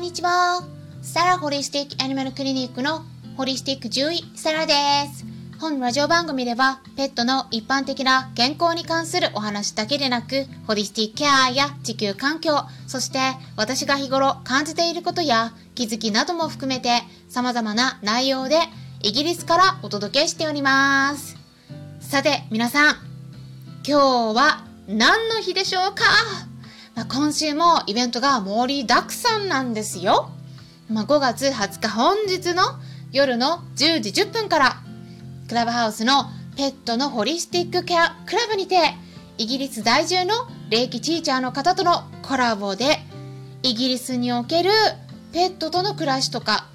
んにちは。サラホリスティックアニマルクリニックのホリスティック獣医サラです。本ラジオ番組ではペットの一般的な健康に関するお話だけでなく、ホリスティックケアや地球環境、そして私が日頃感じていることや気づきなども含めて様々な内容でイギリスからお届けしております。さて皆さん、今日は何の日でしょうか？まあ、今週もイベントが盛りだくさんなんですよ。まあ、5月20日本日の夜の10時10分からクラブハウスのペットのホリスティックケアクラブにてイギリス在住の霊気ティーチャーの方とのコラボでイギリスにおけるペットとの暮らしとか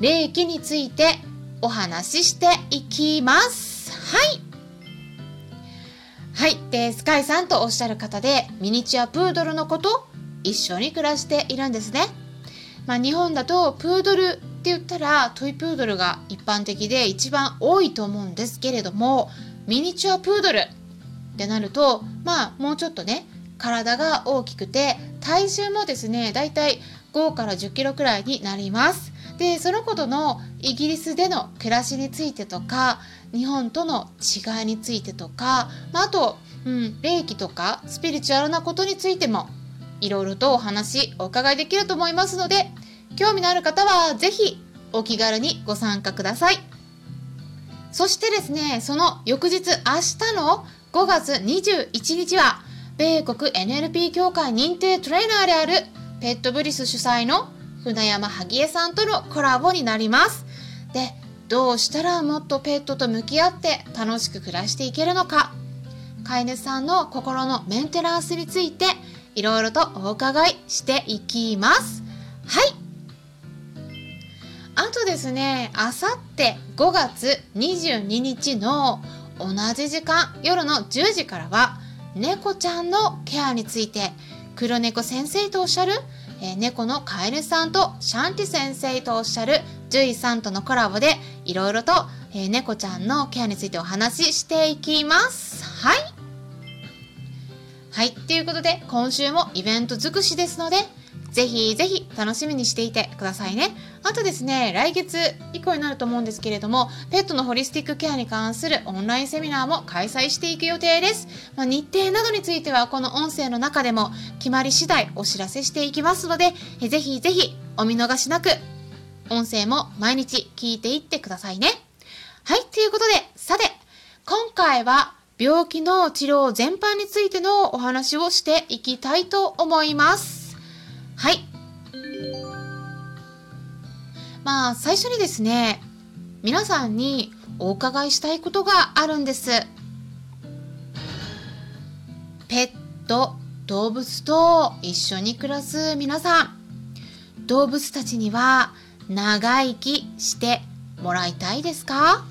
霊気についてお話ししていきます。はい。はい。で、スカイさんとおっしゃる方で、ミニチュアプードルの子と一緒に暮らしているんですね。まあ、日本だとプードルって言ったらトイプードルが一般的で一番多いと思うんですけれども、ミニチュアプードルってなると、まあ、もうちょっとね、体が大きくて、体重もですね、だいたい5から10キロくらいになります。で、そのことのイギリスでの暮らしについてとか、日本との違いについてとか、まあ、あと、うん、霊気とかスピリチュアルなことについてもいろいろとお話お伺いできると思いますので興味のある方は是非お気軽にご参加ください。そしてですねその翌日明日の5月21日は米国 NLP 協会認定トレーナーであるペットブリス主催の船山萩江さんとのコラボになります。でどうしたらもっとペットと向き合って楽しく暮らしていけるのか飼い主さんの心のメンテナンスについていろいろとお伺いしていきます。はい。あとですね、あさって5月22日の同じ時間、夜の10時からは、猫ちゃんのケアについて、黒猫先生とおっしゃる、えー、猫の飼い主さんとシャンティ先生とおっしゃる獣医さんとのコラボで、いろいろと、えー、猫ちゃんのケアについてお話ししていきます。はい。はい。ということで、今週もイベント尽くしですので、ぜひぜひ楽しみにしていてくださいね。あとですね、来月以降になると思うんですけれども、ペットのホリスティックケアに関するオンラインセミナーも開催していく予定です。まあ、日程などについては、この音声の中でも決まり次第お知らせしていきますので、ぜひぜひお見逃しなく、音声も毎日聞いていってくださいね。はい、ということで、さて、今回は病気の治療全般についてのお話をしていきたいと思います。はい。まあ、最初にですね、皆さんにお伺いしたいことがあるんです。ペット、動物と一緒に暮らす皆さん、動物たちには長生きしてもらいたいですか？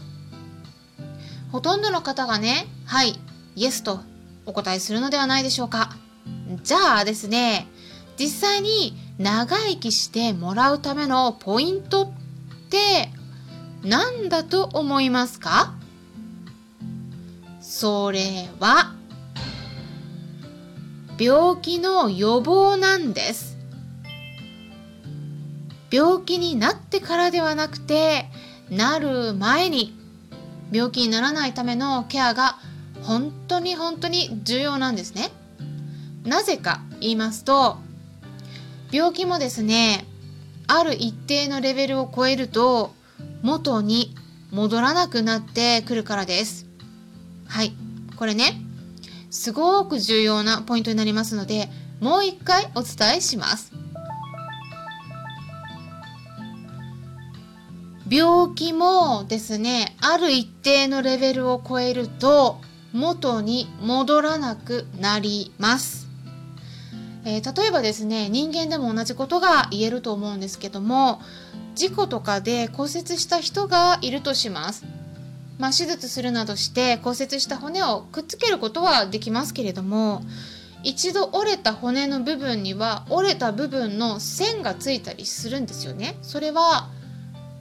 ほとんどの方がね、はい、イエスとお答えするのではないでしょうか。じゃあですね、実際に長生きしてもらうためのポイントって何だと思いますか？それは病気の予防なんです。病気になってからではなくてなる前に病気にならないためのケアが本当に本当に重要なんですね。なぜか言いますと病気もですねある一定のレベルを超えると元に戻らなくなってくるからです。はい。これね、すごく重要なポイントになりますので、もう一回お伝えします。病気もですね、ある一定のレベルを超えると元に戻らなくなります。えー、例えばですね、人間でも同じことが言えると思うんですけども、事故とかで骨折した人がいるとします。まあ、手術するなどして骨折した骨をくっつけることはできますけれども、一度折れた骨の部分には折れた部分の線がついたりするんですよね。それは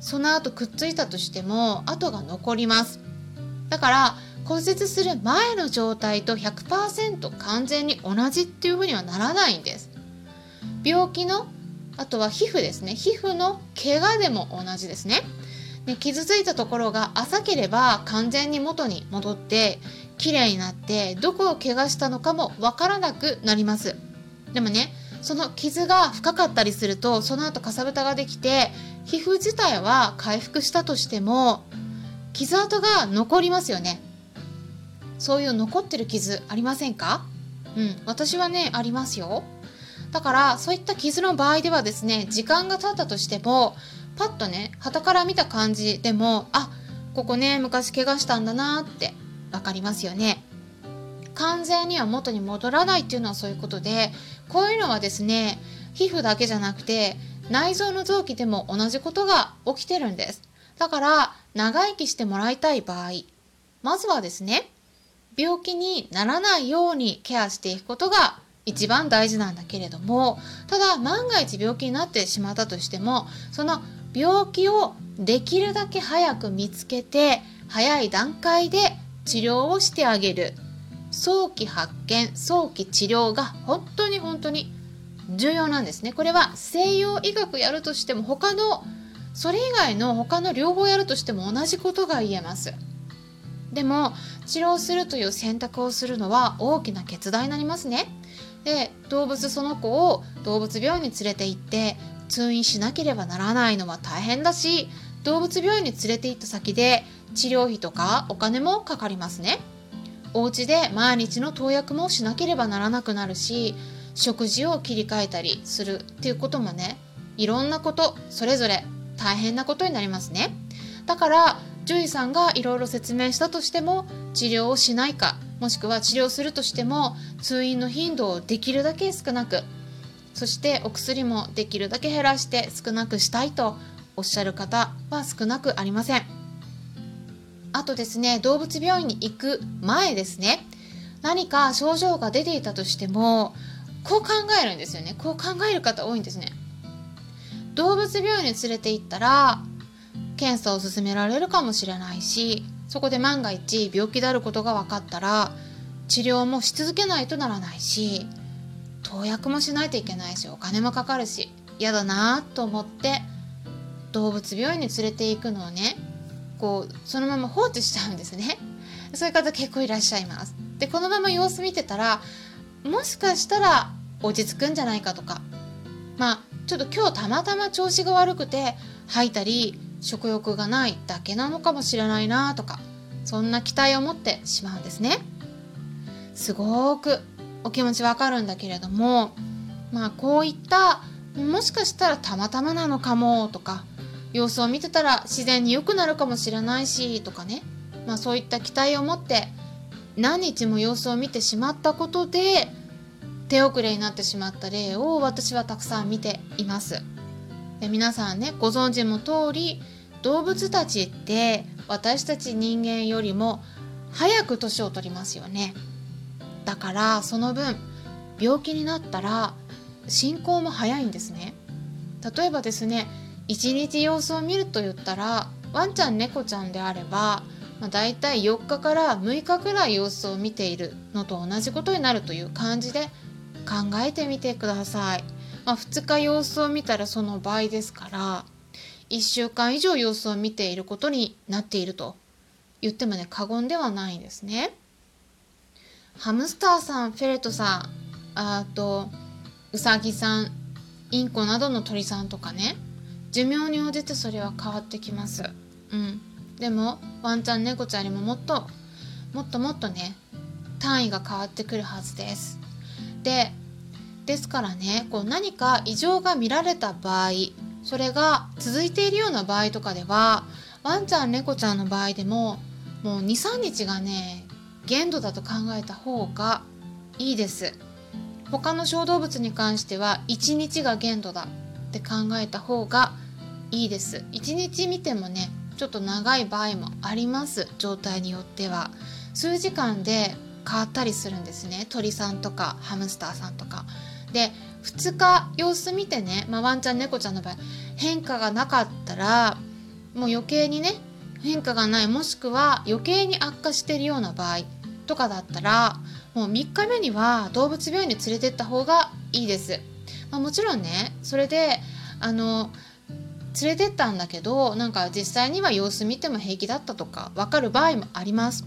その後くっついたとしても跡が残ります。だから骨折する前の状態と100%完全に同じっていうふうにはならないんです。病気のあとは皮膚ですね。皮膚の怪我でも同じですね。で傷ついたところが浅ければ完全に元に戻って綺麗になってどこを怪我したのかもわからなくなります。でもねその傷が深かったりするとその後かさぶたができて皮膚自体は回復したとしても傷跡が残りますよね。そういう残ってる傷ありませんか？うん私はねありますよ。だからそういった傷の場合ではですね時間が経ったとしてもパッとね旗から見た感じでもあここね昔怪我したんだなって分かりますよね。完全には元に戻らないっていうのはそういうことでこういうのはですね皮膚だけじゃなくて内臓の臓器でも同じことが起きてるんです。だから長生きしてもらいたい場合まずはですね病気にならないようにケアしていくことが一番大事なんだけれどもただ万が一病気になってしまったとしてもその病気をできるだけ早く見つけて早い段階で治療をしてあげる。早期発見早期治療が本当に本当に重要なんですね。これは西洋医学やるとしても他のそれ以外の他の両方やるとしても同じことが言えます。でも治療するという選択をするのは大きな決断になりますね。で動物その子を動物病院に連れて行って通院しなければならないのは大変だし動物病院に連れて行った先で治療費とかお金もかかりますね。お家で毎日の投薬もしなければならなくなるし食事を切り替えたりするっていうこともねいろんなことそれぞれ大変なことになりますね。だから獣医さんがいろいろ説明したとしても治療をしないかもしくは治療するとしても通院の頻度をできるだけ少なくそしてお薬もできるだけ減らして少なくしたいとおっしゃる方は少なくありません。あとですね動物病院に行く前ですね。何か症状が出ていたとしてもこう考えるんですよね。こう考える方多いんですね。動物病院に連れて行ったら検査を勧められるかもしれないしそこで万が一病気であることが分かったら治療もし続けないとならないし投薬もしないといけないしお金もかかるし嫌だなと思って動物病院に連れて行くのをねこうそのまま放置しちゃうんですね。そういう方結構いらっしゃいます。でこのまま様子見てたらもしかしたら落ち着くんじゃないかとか。まあちょっと今日たまたま調子が悪くて吐いたり食欲がないだけなのかもしれないなとかそんな期待を持ってしまうんですね。すごくお気持ちわかるんだけれどもまあこういったもしかしたらたまたまなのかもとか様子を見てたら自然に良くなるかもしれないしとかね。まあそういった期待を持って何日も様子を見てしまったことで手遅れになってしまった例を私はたくさん見ています。で皆さんねご存知の通り動物たちって私たち人間よりも早く年を取りますよね。だからその分病気になったら進行も早いんですね。例えばですね1日様子を見ると言ったらワンちゃん猫ちゃんであれば、まあ、大体4日から6日くらい様子を見ているのと同じことになるという感じで考えてみてください、まあ、2日様子を見たらその倍ですから1週間以上様子を見ていることになっていると言ってもね過言ではないんですね。ハムスターさんフェレットさんあとウサギさんインコなどの鳥さんとかね寿命に応じてそれは変わってきます。うん、でもワンちゃん猫ちゃんよりももっともっともっとね単位が変わってくるはずです。でですからねこう何か異常が見られた場合それが続いているような場合とかではワンちゃん猫ちゃんの場合でももう23日がね限度だと考えた方がいいです他の小動物に関しては1日が限度だって考えた方がいいです。1日見てもねちょっと長い場合もあります。状態によっては。数時間で変わったりするんですね。鳥さんとかハムスターさんとか。で2日様子見てね、まあ、ワンちゃん猫ちゃんの場合変化がなかったらもう余計にね変化がない。もしくは余計に悪化してるような場合とかだったらもう3日目には動物病院に連れてった方がいいです。まあ、もちろんねそれであの連れてったんだけどなんか実際には様子見ても平気だったとか分かる場合もあります。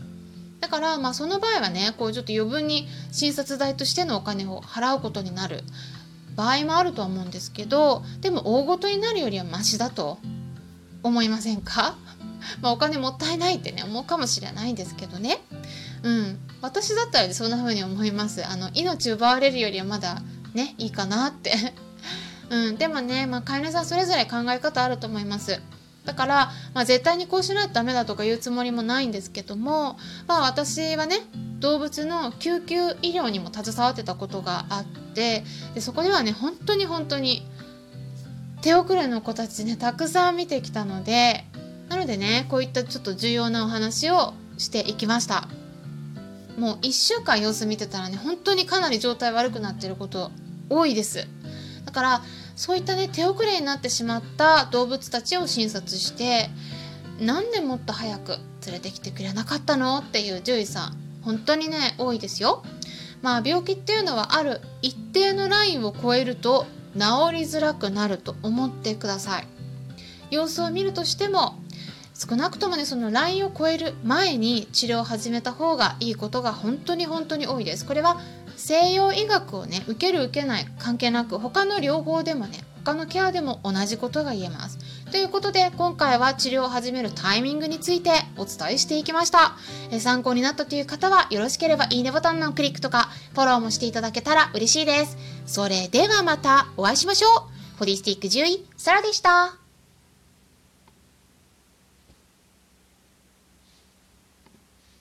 だからまあその場合はねこうちょっと余分に診察代としてのお金を払うことになる場合もあるとは思うんですけどでも大ごとになるよりはマシだと思いませんか？まお金もったいないってね思うかもしれないんですけどね。うん。私だったらそんな風に思います。あの命奪われるよりはまだねいいかなってうん、でもね、まあ、飼い主さんそれぞれ考え方あると思います。だから、まあ、絶対にこうしないとダメだとか言うつもりもないんですけども、まあ、私はね動物の救急医療にも携わってたことがあってでそこではね本当に本当に手遅れの子たちねたくさん見てきたのでなのでねこういったちょっと重要なお話をしていきましたもう1週間様子見てたらね本当にかなり状態悪くなってること多いですだからそういったね手遅れになってしまった動物たちを診察してなんでもっと早く連れてきてくれなかったの？っていう獣医さん本当にね多いですよ。まあ病気っていうのはある一定のラインを超えると治りづらくなると思ってください。様子を見るとしても少なくともねそのラインを超える前に治療を始めた方がいいことが本当に本当に多いです。これは西洋医学をね受ける受けない関係なく他の療法でもね他のケアでも同じことが言えます。ということで今回は治療を始めるタイミングについてお伝えしていきました。え参考になったという方はよろしければいいねボタンのクリックとかフォローもしていただけたら嬉しいです。それではまたお会いしましょう。ホリスティック獣医、サラでした。